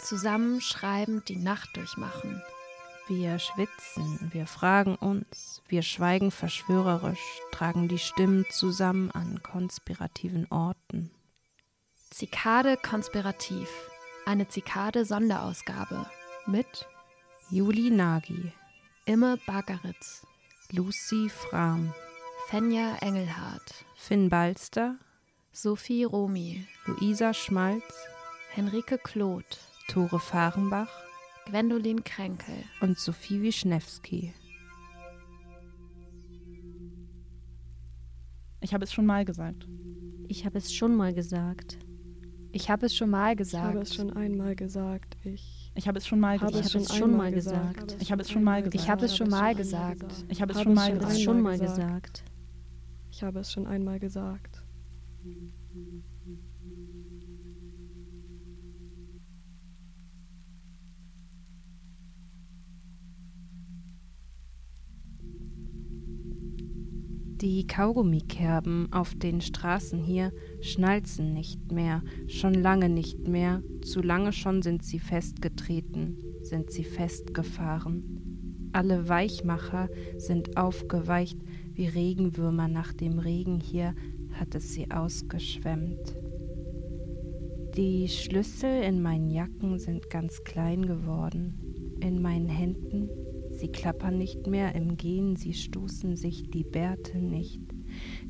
zusammen schreibend die Nacht durchmachen. Wir schwitzen, wir fragen uns, wir schweigen verschwörerisch, tragen die Stimmen zusammen an konspirativen Orten. Zikade konspirativ, eine Zikade-Sonderausgabe mit Juli Nagy, Imme Bagaritz, Lucy Fram, Fenja Engelhardt, Finn Balster, Sophie Romi, Luisa Schmalz, Henrike Kloth, Tore Fahrenbach, Gwendolin Kränkel und Sophie Wischnewski. Ich habe es schon mal gesagt. Ich habe es schon mal gesagt. Ich habe es schon mal Ich gesagt. habe es schon einmal gesagt. Ich Ich habe es schon mal habe gesagt. es schon, es schon einmal mal gesagt. Ich habe es schon mal einmal gesagt. Ich habe es schon mal gesagt. Ich habe es Habe schon mal schon Ich habe es gesagt. schon mal gesagt. gesagt. Ich habe es schon einmal gesagt. Die Kaugummikerben auf den Straßen hier schnalzen nicht mehr, schon lange nicht mehr, zu lange schon sind sie festgetreten, sind sie festgefahren. Alle Weichmacher sind aufgeweicht, wie Regenwürmer nach dem Regen hier hat es sie ausgeschwemmt. Die Schlüssel in meinen Jacken sind ganz klein geworden, in meinen Händen Sie klappern nicht mehr im Gehen, sie stoßen sich die Bärte nicht.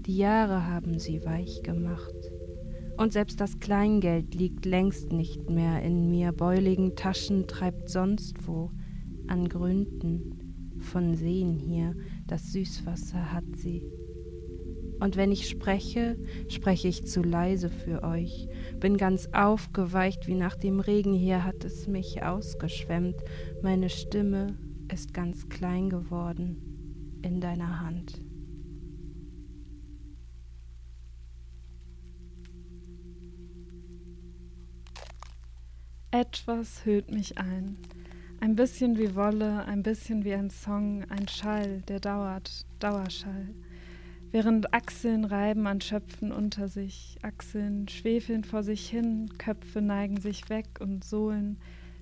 Die Jahre haben sie weich gemacht. Und selbst das Kleingeld liegt längst nicht mehr in mir. Beuligen Taschen treibt sonst wo an Gründen von Seen hier. Das Süßwasser hat sie. Und wenn ich spreche, spreche ich zu leise für euch. Bin ganz aufgeweicht, wie nach dem Regen hier hat es mich ausgeschwemmt. Meine Stimme ist ganz klein geworden in deiner Hand. Etwas hüllt mich ein. Ein bisschen wie Wolle, ein bisschen wie ein Song, ein Schall, der dauert, Dauerschall. Während Achseln reiben an Schöpfen unter sich, Achseln schwefeln vor sich hin, Köpfe neigen sich weg und Sohlen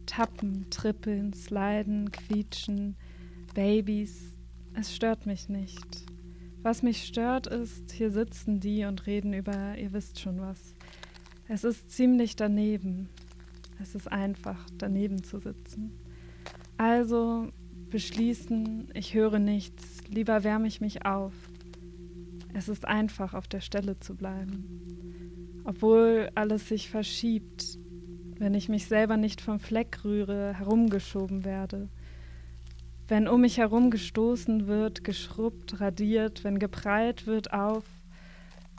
tappen, trippeln, sliden, quietschen, Babys. Es stört mich nicht. Was mich stört ist, hier sitzen die und reden über, ihr wisst schon was. Es ist ziemlich daneben. Es ist einfach, daneben zu sitzen. Also beschließen, ich höre nichts, lieber wärme ich mich auf. Es ist einfach, auf der Stelle zu bleiben. Obwohl alles sich verschiebt, wenn ich mich selber nicht vom Fleck rühre, herumgeschoben werde. Wenn um mich herum gestoßen wird, geschrubbt, radiert, wenn geprallt wird auf,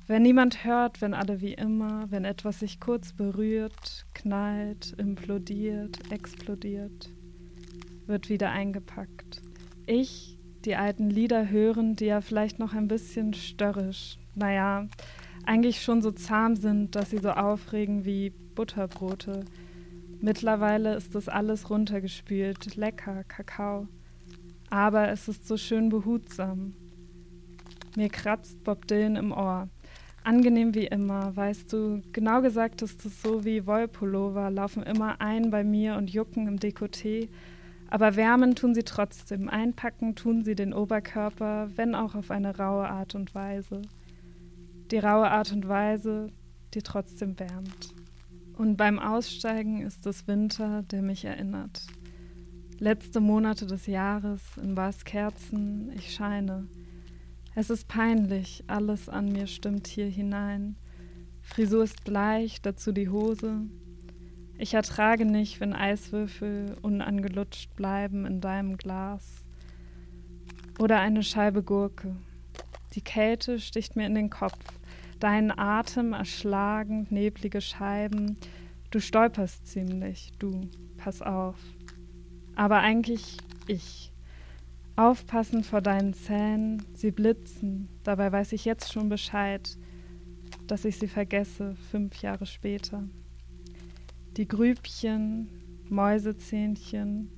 wenn niemand hört, wenn alle wie immer, wenn etwas sich kurz berührt, knallt, implodiert, explodiert, wird wieder eingepackt. Ich, die alten Lieder hören, die ja vielleicht noch ein bisschen störrisch, naja, eigentlich schon so zahm sind, dass sie so aufregen wie Butterbrote. Mittlerweile ist das alles runtergespült, lecker, Kakao. Aber es ist so schön behutsam. Mir kratzt Bob Dylan im Ohr. Angenehm wie immer, weißt du, genau gesagt ist es so wie Wollpullover, laufen immer ein bei mir und jucken im Dekolleté, aber wärmen tun sie trotzdem, einpacken tun sie den Oberkörper, wenn auch auf eine raue Art und Weise. Die raue Art und Weise, die trotzdem wärmt. Und beim Aussteigen ist es Winter, der mich erinnert. Letzte Monate des Jahres, in was Kerzen, ich scheine. Es ist peinlich, alles an mir stimmt hier hinein. Frisur ist bleich, dazu die Hose. Ich ertrage nicht, wenn Eiswürfel unangelutscht bleiben in deinem Glas. Oder eine Scheibe Gurke. Die Kälte sticht mir in den Kopf. Deinen Atem erschlagend, neblige Scheiben. Du stolperst ziemlich, du, pass auf. Aber eigentlich ich. Aufpassen vor deinen Zähnen, sie blitzen, dabei weiß ich jetzt schon Bescheid, dass ich sie vergesse, fünf Jahre später. Die Grübchen, Mäusezähnchen,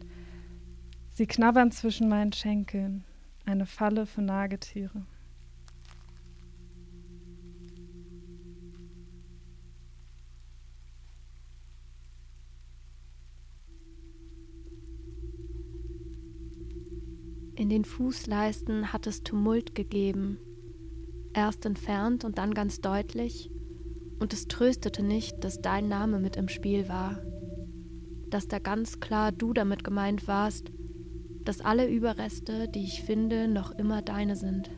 sie knabbern zwischen meinen Schenkeln, eine Falle für Nagetiere. In den Fußleisten hat es Tumult gegeben, erst entfernt und dann ganz deutlich, und es tröstete nicht, dass dein Name mit im Spiel war, dass da ganz klar du damit gemeint warst, dass alle Überreste, die ich finde, noch immer deine sind.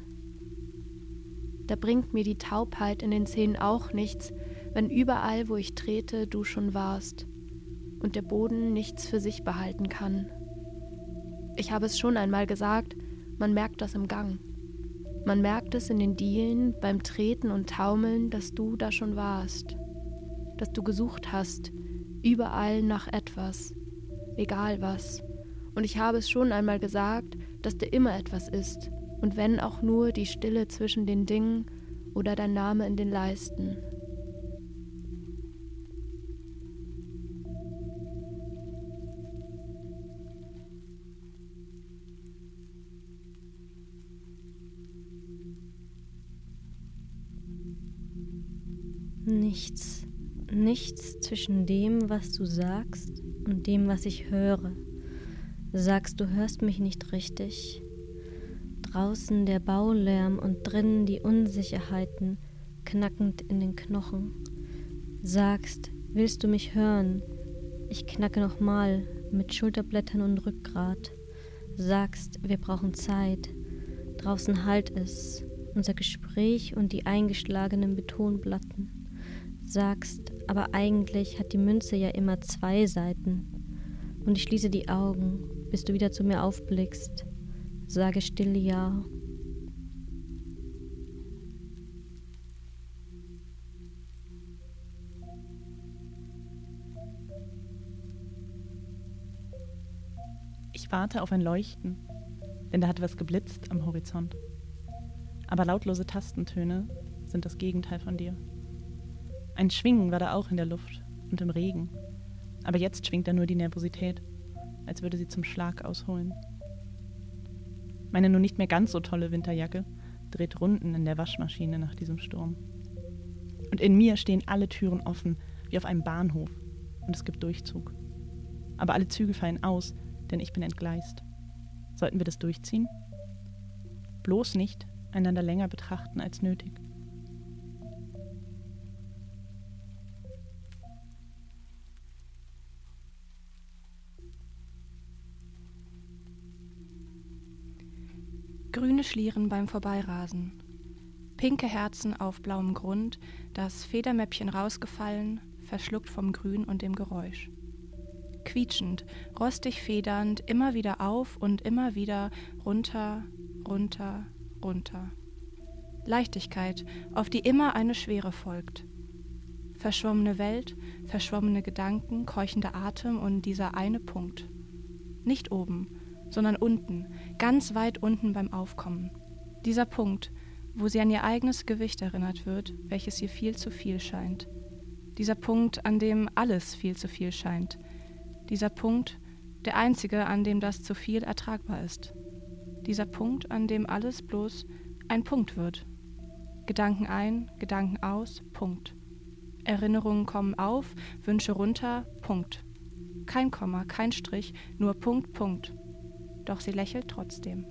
Da bringt mir die Taubheit in den Zähnen auch nichts, wenn überall, wo ich trete, du schon warst und der Boden nichts für sich behalten kann. Ich habe es schon einmal gesagt, man merkt das im Gang. Man merkt es in den Dielen, beim Treten und Taumeln, dass du da schon warst, dass du gesucht hast, überall nach etwas, egal was. Und ich habe es schon einmal gesagt, dass da immer etwas ist, und wenn auch nur die Stille zwischen den Dingen oder dein Name in den Leisten. Nichts, nichts zwischen dem, was du sagst und dem, was ich höre. Sagst, du hörst mich nicht richtig. Draußen der Baulärm und drinnen die Unsicherheiten, knackend in den Knochen. Sagst, willst du mich hören? Ich knacke nochmal mit Schulterblättern und Rückgrat. Sagst, wir brauchen Zeit. Draußen halt es, unser Gespräch und die eingeschlagenen Betonplatten sagst, aber eigentlich hat die Münze ja immer zwei Seiten. Und ich schließe die Augen, bis du wieder zu mir aufblickst. Sage still Ja. Ich warte auf ein Leuchten, denn da hat was geblitzt am Horizont. Aber lautlose Tastentöne sind das Gegenteil von dir. Ein Schwingen war da auch in der Luft und im Regen. Aber jetzt schwingt da nur die Nervosität, als würde sie zum Schlag ausholen. Meine nun nicht mehr ganz so tolle Winterjacke dreht Runden in der Waschmaschine nach diesem Sturm. Und in mir stehen alle Türen offen, wie auf einem Bahnhof, und es gibt Durchzug. Aber alle Züge fallen aus, denn ich bin entgleist. Sollten wir das durchziehen? Bloß nicht einander länger betrachten als nötig. Grüne Schlieren beim Vorbeirasen. Pinke Herzen auf blauem Grund, das Federmäppchen rausgefallen, verschluckt vom Grün und dem Geräusch. Quietschend, rostig federnd, immer wieder auf und immer wieder runter, runter, runter. Leichtigkeit, auf die immer eine Schwere folgt. Verschwommene Welt, verschwommene Gedanken, keuchender Atem und dieser eine Punkt. Nicht oben, sondern unten, ganz weit unten beim Aufkommen. Dieser Punkt, wo sie an ihr eigenes Gewicht erinnert wird, welches ihr viel zu viel scheint. Dieser Punkt, an dem alles viel zu viel scheint. Dieser Punkt, der einzige, an dem das zu viel ertragbar ist. Dieser Punkt, an dem alles bloß ein Punkt wird. Gedanken ein, Gedanken aus, Punkt. Erinnerungen kommen auf, Wünsche runter, Punkt. Kein Komma, kein Strich, nur Punkt, Punkt doch sie lächelt trotzdem.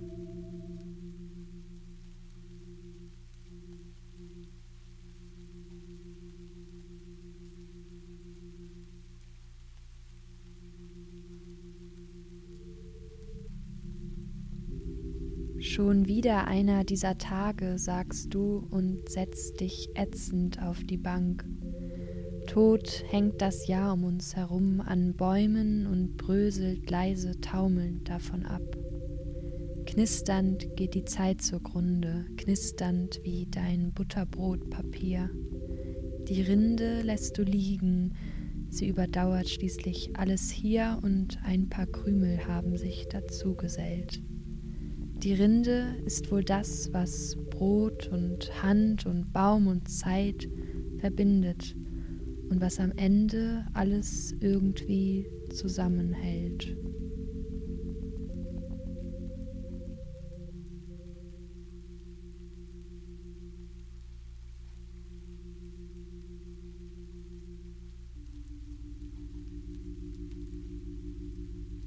Schon wieder einer dieser Tage, sagst du und setzt dich ätzend auf die Bank. Tot hängt das Jahr um uns herum an Bäumen und bröselt leise taumelnd davon ab. Knisternd geht die Zeit zugrunde, knisternd wie dein Butterbrotpapier. Die Rinde lässt du liegen, sie überdauert schließlich alles hier und ein paar Krümel haben sich dazu gesellt. Die Rinde ist wohl das, was Brot und Hand und Baum und Zeit verbindet und was am Ende alles irgendwie zusammenhält.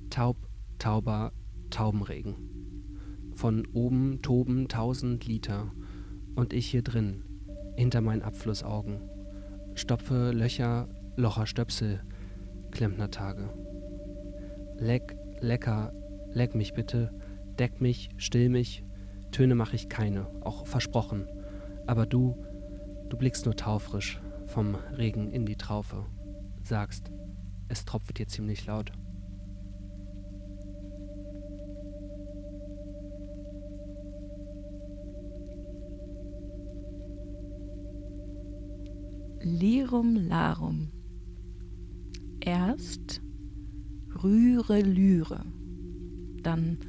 Taub, Tauber, Taubenregen. Von oben toben tausend Liter. Und ich hier drin, hinter meinen Abflussaugen. Stopfe Löcher, Locher Stöpsel, Klempnertage. Leck, lecker, leck mich bitte, deck mich, still mich. Töne mache ich keine, auch versprochen. Aber du, du blickst nur taufrisch vom Regen in die Traufe. Sagst, es tropft hier ziemlich laut. Lirum Larum. Erst Rühre Lyre, dann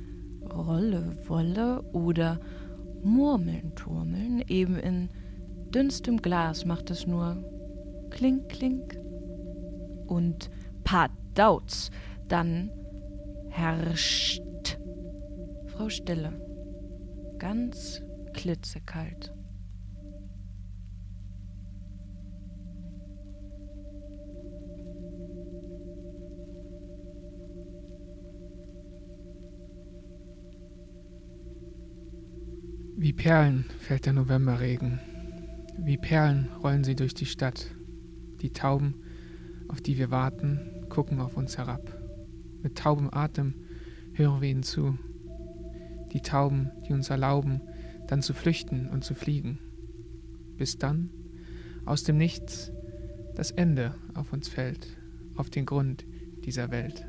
Rolle Wolle oder Murmeln turmeln, eben in dünnstem Glas macht es nur klink klink und Padauz, dann herrscht Frau Stille, ganz klitzekalt. Wie Perlen fällt der Novemberregen. Wie Perlen rollen sie durch die Stadt. Die Tauben, auf die wir warten, gucken auf uns herab. Mit taubem Atem hören wir ihnen zu. Die Tauben, die uns erlauben, dann zu flüchten und zu fliegen. Bis dann, aus dem Nichts, das Ende auf uns fällt, auf den Grund dieser Welt.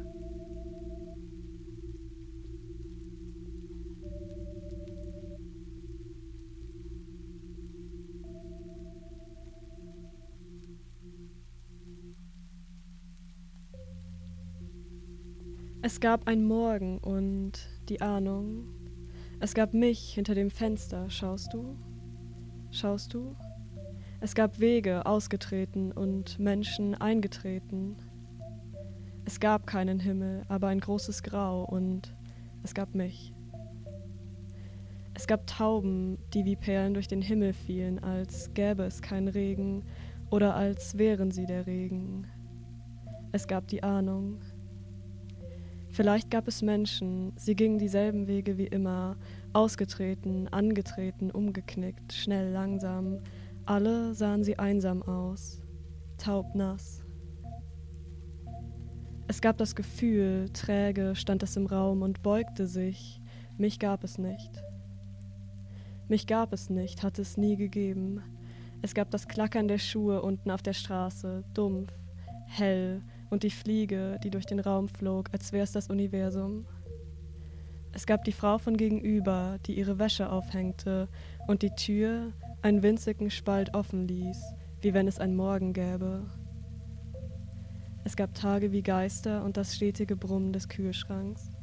Es gab ein Morgen und die Ahnung. Es gab mich hinter dem Fenster, schaust du? Schaust du? Es gab Wege ausgetreten und Menschen eingetreten. Es gab keinen Himmel, aber ein großes Grau und es gab mich. Es gab Tauben, die wie Perlen durch den Himmel fielen, als gäbe es keinen Regen oder als wären sie der Regen. Es gab die Ahnung, Vielleicht gab es Menschen, sie gingen dieselben Wege wie immer, ausgetreten, angetreten, umgeknickt, schnell, langsam. Alle sahen sie einsam aus, taubnass. Es gab das Gefühl, träge stand es im Raum und beugte sich. Mich gab es nicht. Mich gab es nicht, hat es nie gegeben. Es gab das Klackern der Schuhe unten auf der Straße, dumpf, hell, und die Fliege, die durch den Raum flog, als wär's das Universum. Es gab die Frau von gegenüber, die ihre Wäsche aufhängte und die Tür einen winzigen Spalt offen ließ, wie wenn es ein Morgen gäbe. Es gab Tage wie Geister und das stetige Brummen des Kühlschranks.